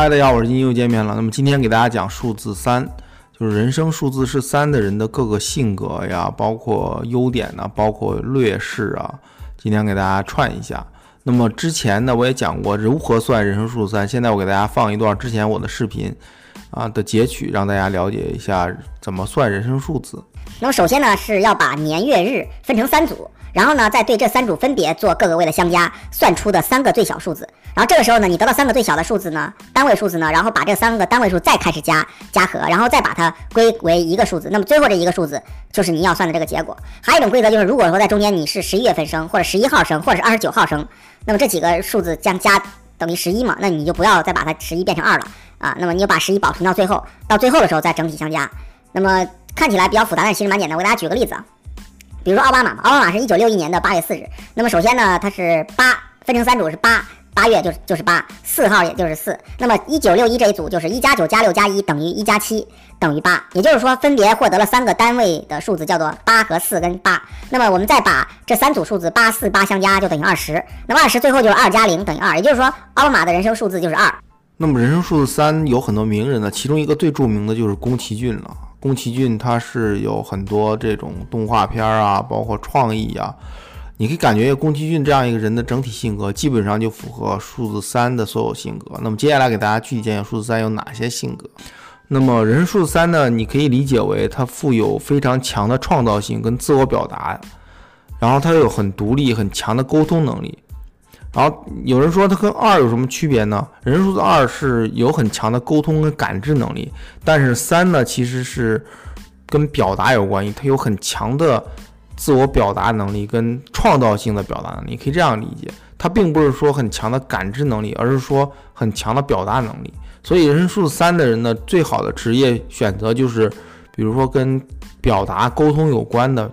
嗨，大家好，我是金又见面了。那么今天给大家讲数字三，就是人生数字是三的人的各个性格呀，包括优点呢，包括劣势啊。今天给大家串一下。那么之前呢，我也讲过如何算人生数字三。现在我给大家放一段之前我的视频啊的截取，让大家了解一下怎么算人生数字。那么首先呢，是要把年月日分成三组。然后呢，再对这三组分别做各个位的相加，算出的三个最小数字。然后这个时候呢，你得到三个最小的数字呢，单位数字呢，然后把这三个单位数再开始加加和，然后再把它归为一个数字。那么最后这一个数字就是你要算的这个结果。还有一种规则就是，如果说在中间你是十一月份生，或者十一号生，或者是二十九号生，那么这几个数字将加等于十一嘛，那你就不要再把它十一变成二了啊。那么你就把十一保存到最后，到最后的时候再整体相加。那么看起来比较复杂，但其实蛮简单。我给大家举个例子啊。比如说奥巴马，奥巴马是一九六一年的八月四日。那么首先呢，它是八分成三组是八，八月就是就是八，四号也就是四。那么一九六一这一组就是一加九加六加一等于一加七等于八，也就是说分别获得了三个单位的数字，叫做八和四跟八。那么我们再把这三组数字八四八相加，就等于二十。那么二十最后就是二加零等于二，也就是说奥巴马的人生数字就是二。那么人生数字三有很多名人呢，其中一个最著名的就是宫崎骏了。宫崎骏他是有很多这种动画片啊，包括创意啊，你可以感觉宫崎骏这样一个人的整体性格，基本上就符合数字三的所有性格。那么接下来给大家具体讲讲数字三有哪些性格。那么人数三呢，你可以理解为他富有非常强的创造性跟自我表达，然后他有很独立、很强的沟通能力。然后有人说它跟二有什么区别呢？人数字二是有很强的沟通跟感知能力，但是三呢其实是跟表达有关系，它有很强的自我表达能力跟创造性的表达能力，可以这样理解。它并不是说很强的感知能力，而是说很强的表达能力。所以人数三的人呢，最好的职业选择就是，比如说跟表达沟通有关的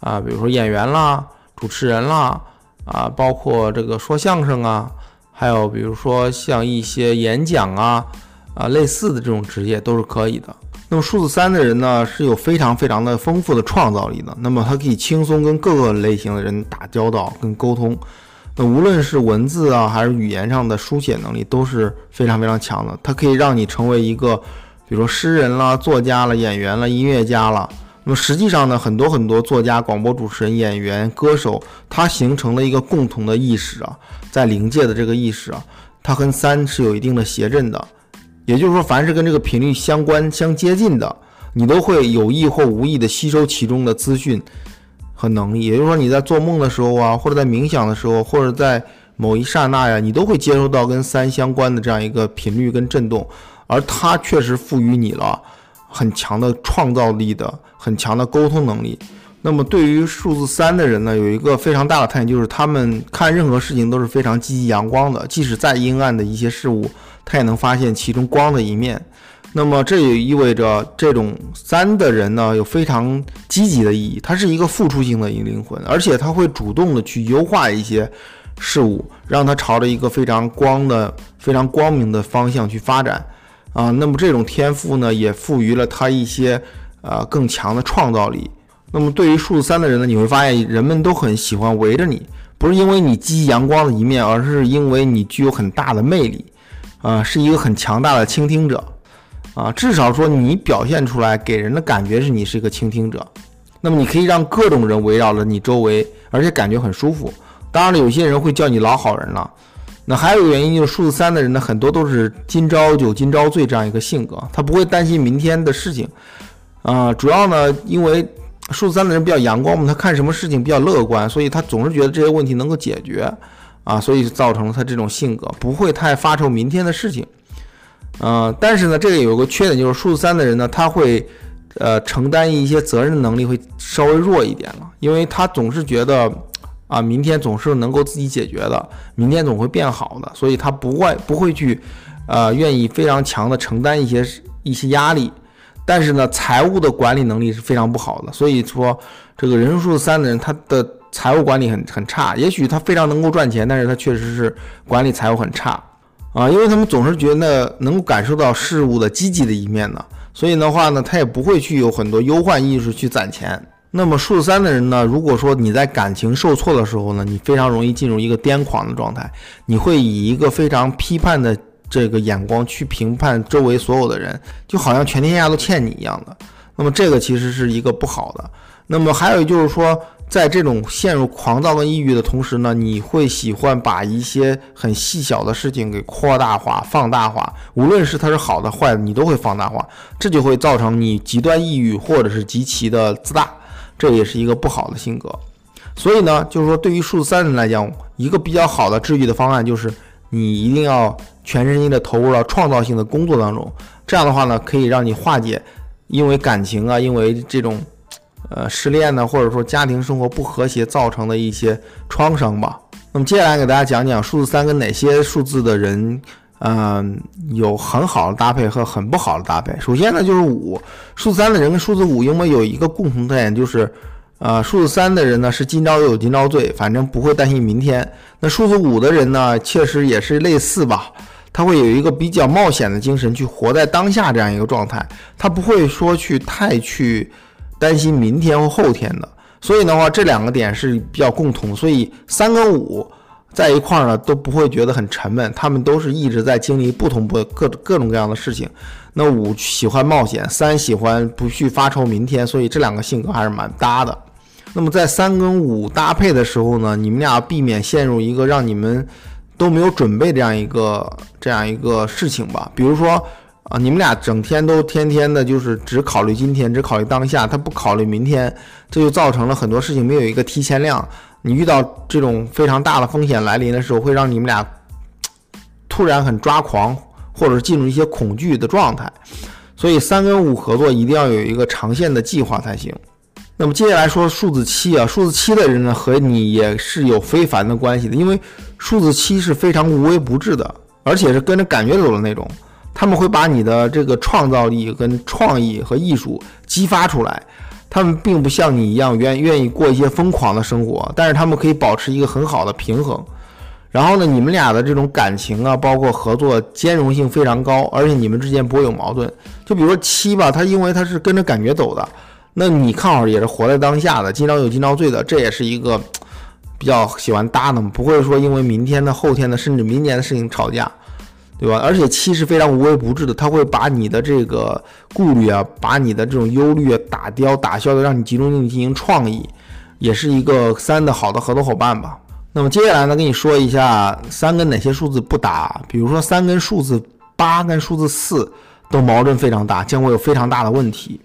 啊，比如说演员啦、主持人啦。啊，包括这个说相声啊，还有比如说像一些演讲啊，啊类似的这种职业都是可以的。那么数字三的人呢，是有非常非常的丰富的创造力的。那么他可以轻松跟各个类型的人打交道跟沟通。那无论是文字啊，还是语言上的书写能力，都是非常非常强的。它可以让你成为一个，比如说诗人啦、作家啦、演员啦、音乐家啦。那么实际上呢，很多很多作家、广播主持人、演员、歌手，他形成了一个共同的意识啊，在灵界的这个意识啊，它跟三是有一定的谐振的。也就是说，凡是跟这个频率相关、相接近的，你都会有意或无意的吸收其中的资讯和能力。也就是说，你在做梦的时候啊，或者在冥想的时候，或者在某一刹那呀，你都会接收到跟三相关的这样一个频率跟震动，而它确实赋予你了。很强的创造力的，很强的沟通能力。那么对于数字三的人呢，有一个非常大的特点，就是他们看任何事情都是非常积极阳光的，即使再阴暗的一些事物，他也能发现其中光的一面。那么这也意味着这种三的人呢，有非常积极的意义，他是一个付出性的一个灵魂，而且他会主动的去优化一些事物，让他朝着一个非常光的、非常光明的方向去发展。啊，那么这种天赋呢，也赋予了他一些呃更强的创造力。那么对于数字三的人呢，你会发现人们都很喜欢围着你，不是因为你积极阳光的一面，而是因为你具有很大的魅力，啊，是一个很强大的倾听者，啊，至少说你表现出来给人的感觉是你是一个倾听者。那么你可以让各种人围绕着你周围，而且感觉很舒服。当然了，有些人会叫你老好人了。那还有一个原因就是数字三的人呢，很多都是今朝酒今朝醉这样一个性格，他不会担心明天的事情，啊，主要呢，因为数字三的人比较阳光嘛，他看什么事情比较乐观，所以他总是觉得这些问题能够解决，啊，所以造成了他这种性格，不会太发愁明天的事情，呃，但是呢，这个有个缺点就是数字三的人呢，他会，呃，承担一些责任能力会稍微弱一点了，因为他总是觉得。啊，明天总是能够自己解决的，明天总会变好的，所以他不会不会去，呃，愿意非常强的承担一些一些压力，但是呢，财务的管理能力是非常不好的，所以说这个人数三的人，他的财务管理很很差，也许他非常能够赚钱，但是他确实是管理财务很差，啊，因为他们总是觉得能够感受到事物的积极的一面呢，所以的话呢，他也不会去有很多忧患意识去攒钱。那么数字三的人呢？如果说你在感情受挫的时候呢，你非常容易进入一个癫狂的状态，你会以一个非常批判的这个眼光去评判周围所有的人，就好像全天下都欠你一样的。那么这个其实是一个不好的。那么还有就是说，在这种陷入狂躁跟抑郁的同时呢，你会喜欢把一些很细小的事情给扩大化、放大化，无论是它是好的坏的，你都会放大化，这就会造成你极端抑郁或者是极其的自大，这也是一个不好的性格。所以呢，就是说对于数字三人来讲，一个比较好的治愈的方案就是你一定要全身心的投入到创造性的工作当中，这样的话呢，可以让你化解因为感情啊，因为这种。呃，失恋呢，或者说家庭生活不和谐造成的一些创伤吧。那么接下来给大家讲讲数字三跟哪些数字的人，嗯，有很好的搭配和很不好的搭配。首先呢，就是五，数字三的人跟数字五因为有一个共同特点，就是呃，数字三的人呢是今朝有今朝醉，反正不会担心明天。那数字五的人呢，确实也是类似吧，他会有一个比较冒险的精神，去活在当下这样一个状态，他不会说去太去。担心明天或后天的，所以的话，这两个点是比较共同，所以三跟五在一块儿呢都不会觉得很沉闷，他们都是一直在经历不同不各各种各样的事情。那五喜欢冒险，三喜欢不去发愁明天，所以这两个性格还是蛮搭的。那么在三跟五搭配的时候呢，你们俩避免陷入一个让你们都没有准备这样一个这样一个事情吧，比如说。啊，你们俩整天都天天的，就是只考虑今天，只考虑当下，他不考虑明天，这就造成了很多事情没有一个提前量。你遇到这种非常大的风险来临的时候，会让你们俩突然很抓狂，或者进入一些恐惧的状态。所以三跟五合作一定要有一个长线的计划才行。那么接下来说数字七啊，数字七的人呢和你也是有非凡的关系的，因为数字七是非常无微不至的，而且是跟着感觉走的那种。他们会把你的这个创造力、跟创意和艺术激发出来。他们并不像你一样愿愿意过一些疯狂的生活，但是他们可以保持一个很好的平衡。然后呢，你们俩的这种感情啊，包括合作兼容性非常高，而且你们之间不会有矛盾。就比如说七吧，他因为他是跟着感觉走的，那你看好也是活在当下的，今朝有今朝醉的，这也是一个 比较喜欢搭的，不会说因为明天的、后天的，甚至明年的事情吵架。对吧？而且七是非常无微不至的，他会把你的这个顾虑啊，把你的这种忧虑啊打掉、打消的，让你集中精力进行创意，也是一个三的好的合作伙伴吧。那么接下来呢，跟你说一下三跟哪些数字不搭，比如说三跟数字八跟数字四都矛盾非常大，将会有非常大的问题。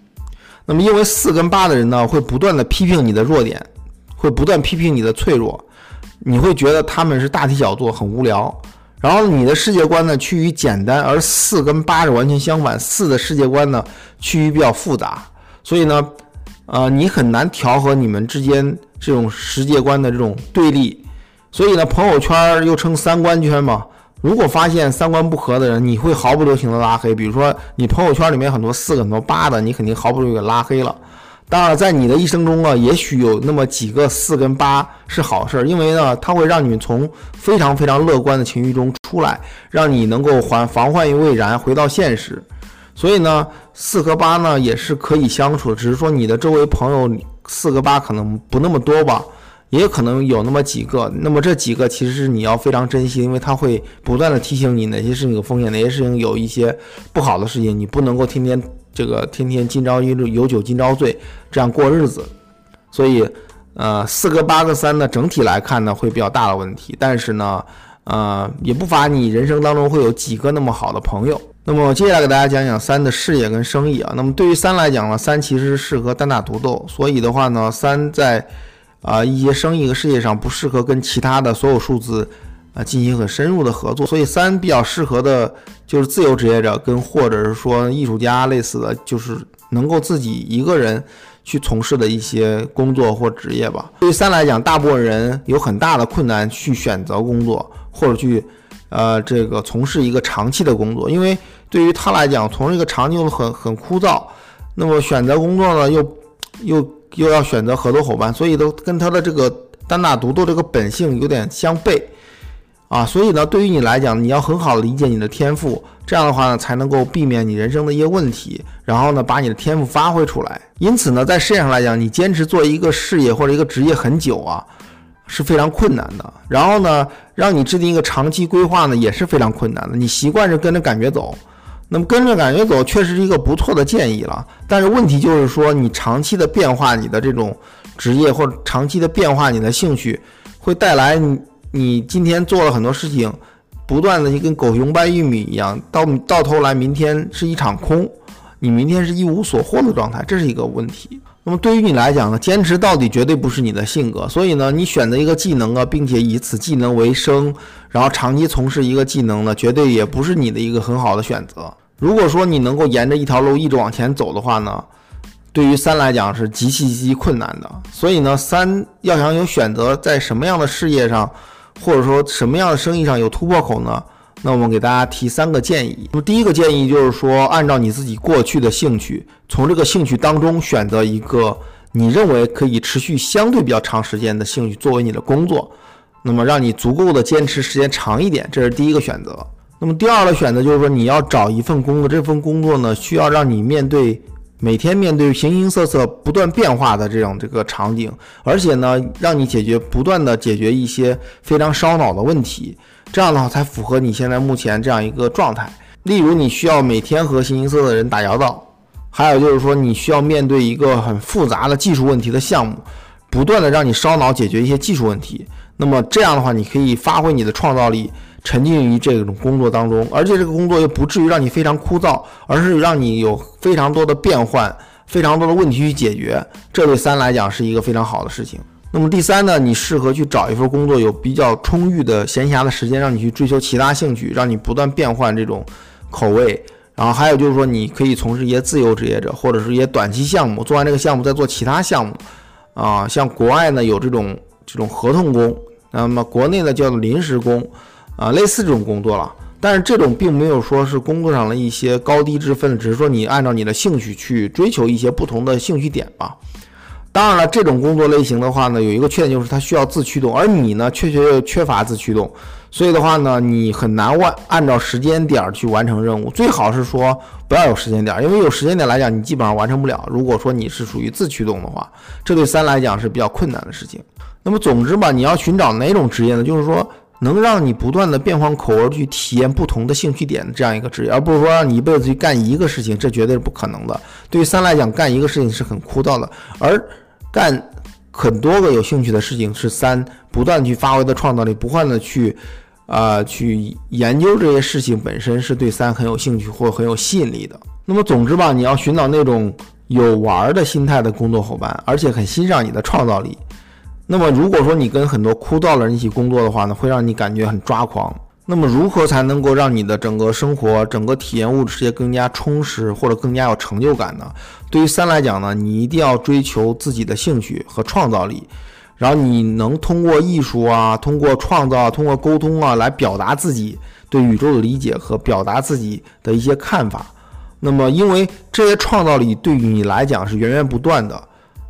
那么因为四跟八的人呢，会不断的批评你的弱点，会不断批评你的脆弱，你会觉得他们是大题小做，很无聊。然后你的世界观呢趋于简单，而四跟八是完全相反，四的世界观呢趋于比较复杂，所以呢，呃，你很难调和你们之间这种世界观的这种对立，所以呢，朋友圈又称三观圈嘛。如果发现三观不合的人，你会毫不留情的拉黑。比如说你朋友圈里面很多四很多八的，你肯定毫不犹豫给拉黑了。当然，在你的一生中啊，也许有那么几个四跟八是好事儿，因为呢，它会让你从非常非常乐观的情绪中出来，让你能够还防患于未然，回到现实。所以呢，四和八呢也是可以相处的，只是说你的周围朋友四个八可能不那么多吧，也可能有那么几个。那么这几个其实是你要非常珍惜，因为他会不断的提醒你哪些事情有风险，哪些事情有一些不好的事情，你不能够天天。这个天天今朝有有酒今朝醉，这样过日子，所以，呃，四个八个三呢，整体来看呢，会比较大的问题。但是呢，呃，也不乏你人生当中会有几个那么好的朋友。那么接下来给大家讲讲三的事业跟生意啊。那么对于三来讲呢，三其实适合单打独斗，所以的话呢，三在啊一些生意和事业上不适合跟其他的所有数字。啊，进行很深入的合作，所以三比较适合的就是自由职业者跟或者是说艺术家类似的，就是能够自己一个人去从事的一些工作或职业吧。对于三来讲，大部分人有很大的困难去选择工作或者去呃这个从事一个长期的工作，因为对于他来讲，从事一个长期很很枯燥。那么选择工作呢，又又又要选择合作伙伴，所以都跟他的这个单打独斗这个本性有点相悖。啊，所以呢，对于你来讲，你要很好的理解你的天赋，这样的话呢，才能够避免你人生的一些问题，然后呢，把你的天赋发挥出来。因此呢，在事业上来讲，你坚持做一个事业或者一个职业很久啊，是非常困难的。然后呢，让你制定一个长期规划呢，也是非常困难的。你习惯着跟着感觉走，那么跟着感觉走确实是一个不错的建议了。但是问题就是说，你长期的变化你的这种职业，或者长期的变化你的兴趣，会带来你你今天做了很多事情，不断的就跟狗熊掰玉米一样，到到头来明天是一场空，你明天是一无所获的状态，这是一个问题。那么对于你来讲呢，坚持到底绝对不是你的性格，所以呢，你选择一个技能啊，并且以此技能为生，然后长期从事一个技能呢，绝对也不是你的一个很好的选择。如果说你能够沿着一条路一直往前走的话呢，对于三来讲是极其极其困难的。所以呢，三要想有选择，在什么样的事业上，或者说什么样的生意上有突破口呢？那我们给大家提三个建议。那么第一个建议就是说，按照你自己过去的兴趣，从这个兴趣当中选择一个你认为可以持续相对比较长时间的兴趣作为你的工作，那么让你足够的坚持时间长一点，这是第一个选择。那么第二个选择就是说，你要找一份工作，这份工作呢需要让你面对每天面对形形色色不断变化的这种这个场景，而且呢让你解决不断的解决一些非常烧脑的问题。这样的话才符合你现在目前这样一个状态。例如，你需要每天和形形色色的人打交道，还有就是说，你需要面对一个很复杂的技术问题的项目，不断的让你烧脑解决一些技术问题。那么这样的话，你可以发挥你的创造力，沉浸于这种工作当中，而且这个工作又不至于让你非常枯燥，而是让你有非常多的变换，非常多的问题去解决。这对三来讲是一个非常好的事情。那么第三呢，你适合去找一份工作，有比较充裕的闲暇的时间，让你去追求其他兴趣，让你不断变换这种口味。然后还有就是说，你可以从事一些自由职业者，或者是一些短期项目，做完这个项目再做其他项目。啊，像国外呢有这种这种合同工，那么国内呢叫做临时工，啊，类似这种工作了。但是这种并没有说是工作上的一些高低之分，只是说你按照你的兴趣去追求一些不同的兴趣点吧。当然了，这种工作类型的话呢，有一个缺点就是它需要自驱动，而你呢，确实又缺乏自驱动，所以的话呢，你很难完按照时间点去完成任务。最好是说不要有时间点，因为有时间点来讲，你基本上完成不了。如果说你是属于自驱动的话，这对三来讲是比较困难的事情。那么总之吧，你要寻找哪种职业呢？就是说能让你不断的变换口味去体验不同的兴趣点的这样一个职业，而不是说让你一辈子去干一个事情，这绝对是不可能的。对于三来讲，干一个事情是很枯燥的，而干很多个有兴趣的事情是三，不断去发挥的创造力，不断的去，啊，去研究这些事情本身是对三很有兴趣或很有吸引力的。那么总之吧，你要寻找那种有玩的心态的工作伙伴，而且很欣赏你的创造力。那么如果说你跟很多枯燥的人一起工作的话呢，会让你感觉很抓狂。那么如何才能够让你的整个生活、整个体验物质世界更加充实或者更加有成就感呢？对于三来讲呢，你一定要追求自己的兴趣和创造力，然后你能通过艺术啊、通过创造、通过沟通啊来表达自己对宇宙的理解和表达自己的一些看法。那么因为这些创造力对于你来讲是源源不断的，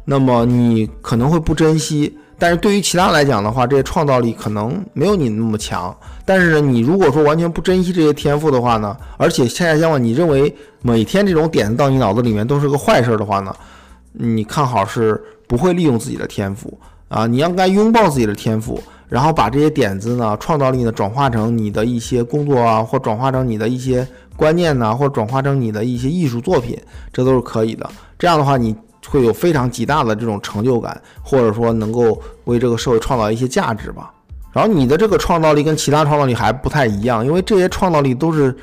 那么你可能会不珍惜。但是对于其他来讲的话，这些创造力可能没有你那么强。但是呢，你如果说完全不珍惜这些天赋的话呢，而且恰恰相反，你认为每天这种点子到你脑子里面都是个坏事的话呢，你看好是不会利用自己的天赋啊。你应该拥抱自己的天赋，然后把这些点子呢、创造力呢转化成你的一些工作啊，或转化成你的一些观念呐，或转化成你的一些艺术作品，这都是可以的。这样的话，你。会有非常极大的这种成就感，或者说能够为这个社会创造一些价值吧。然后你的这个创造力跟其他创造力还不太一样，因为这些创造力都是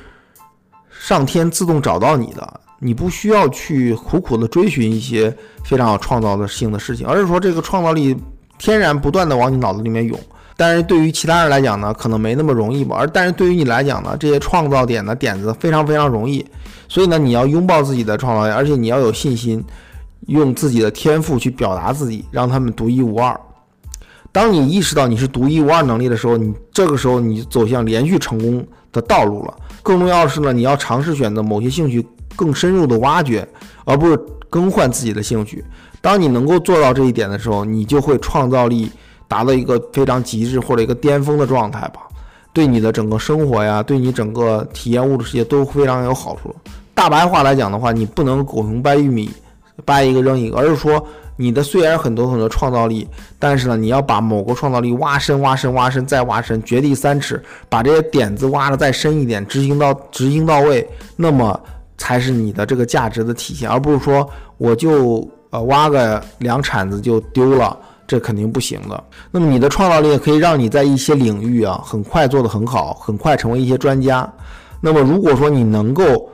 上天自动找到你的，你不需要去苦苦的追寻一些非常有创造的性的事情，而是说这个创造力天然不断的往你脑子里面涌。但是对于其他人来讲呢，可能没那么容易吧。而但是对于你来讲呢，这些创造点的点子非常非常容易，所以呢，你要拥抱自己的创造力，而且你要有信心。用自己的天赋去表达自己，让他们独一无二。当你意识到你是独一无二能力的时候，你这个时候你走向连续成功的道路了。更重要的是呢，你要尝试选择某些兴趣更深入的挖掘，而不是更换自己的兴趣。当你能够做到这一点的时候，你就会创造力达到一个非常极致或者一个巅峰的状态吧。对你的整个生活呀，对你整个体验物质世界都非常有好处。大白话来讲的话，你不能狗熊掰玉米。掰一个扔一个，而是说你的虽然很多很多创造力，但是呢，你要把某个创造力挖深、挖深、挖深再挖深，掘地三尺，把这些点子挖的再深一点，执行到执行到位，那么才是你的这个价值的体现，而不是说我就呃挖个两铲子就丢了。这肯定不行的。那么你的创造力可以让你在一些领域啊，很快做得很好，很快成为一些专家。那么如果说你能够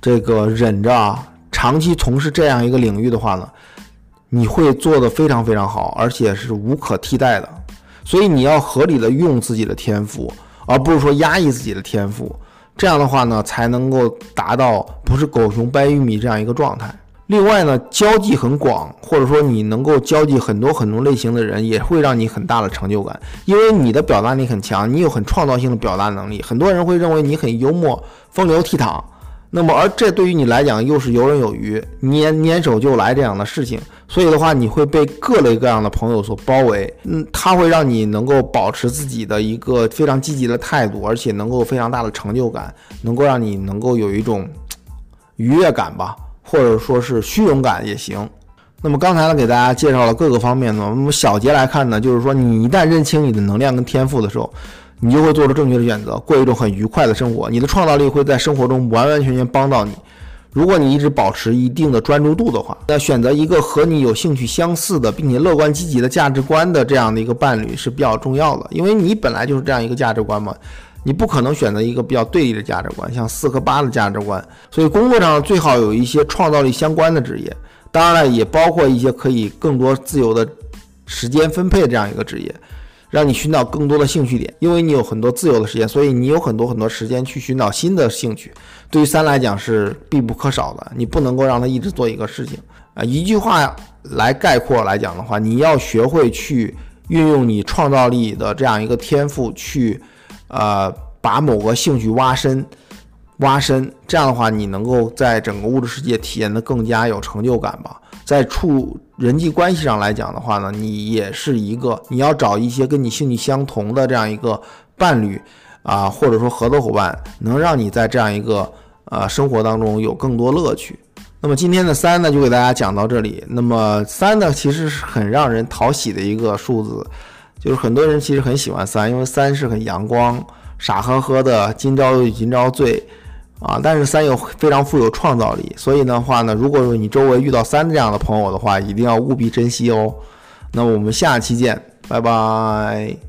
这个忍着啊，长期从事这样一个领域的话呢，你会做得非常非常好，而且是无可替代的。所以你要合理的用自己的天赋，而不是说压抑自己的天赋。这样的话呢，才能够达到不是狗熊掰玉米这样一个状态。另外呢，交际很广，或者说你能够交际很多很多类型的人，也会让你很大的成就感，因为你的表达力很强，你有很创造性的表达能力，很多人会认为你很幽默、风流倜傥。那么，而这对于你来讲又是游刃有余、拈拈手就来这样的事情，所以的话，你会被各类各样的朋友所包围。嗯，它会让你能够保持自己的一个非常积极的态度，而且能够非常大的成就感，能够让你能够有一种愉悦感吧。或者说是虚荣感也行。那么刚才呢，给大家介绍了各个方面呢。那么小结来看呢，就是说你一旦认清你的能量跟天赋的时候，你就会做出正确的选择，过一种很愉快的生活。你的创造力会在生活中完完全全帮到你。如果你一直保持一定的专注度的话，那选择一个和你有兴趣相似的，并且乐观积极的价值观的这样的一个伴侣是比较重要的，因为你本来就是这样一个价值观嘛。你不可能选择一个比较对立的价值观，像四和八的价值观。所以工作上最好有一些创造力相关的职业，当然了，也包括一些可以更多自由的时间分配的这样一个职业，让你寻找更多的兴趣点。因为你有很多自由的时间，所以你有很多很多时间去寻找新的兴趣。对于三来讲是必不可少的，你不能够让他一直做一个事情啊。一句话来概括来讲的话，你要学会去运用你创造力的这样一个天赋去。呃，把某个兴趣挖深，挖深，这样的话，你能够在整个物质世界体验的更加有成就感吧。在处人际关系上来讲的话呢，你也是一个，你要找一些跟你兴趣相同的这样一个伴侣啊，或者说合作伙伴，能让你在这样一个呃生活当中有更多乐趣。那么今天的三呢，就给大家讲到这里。那么三呢，其实是很让人讨喜的一个数字。就是很多人其实很喜欢三，因为三是很阳光、傻呵呵的，今朝有今朝醉啊。但是三又非常富有创造力，所以的话呢，如果说你周围遇到三这样的朋友的话，一定要务必珍惜哦。那我们下期见，拜拜。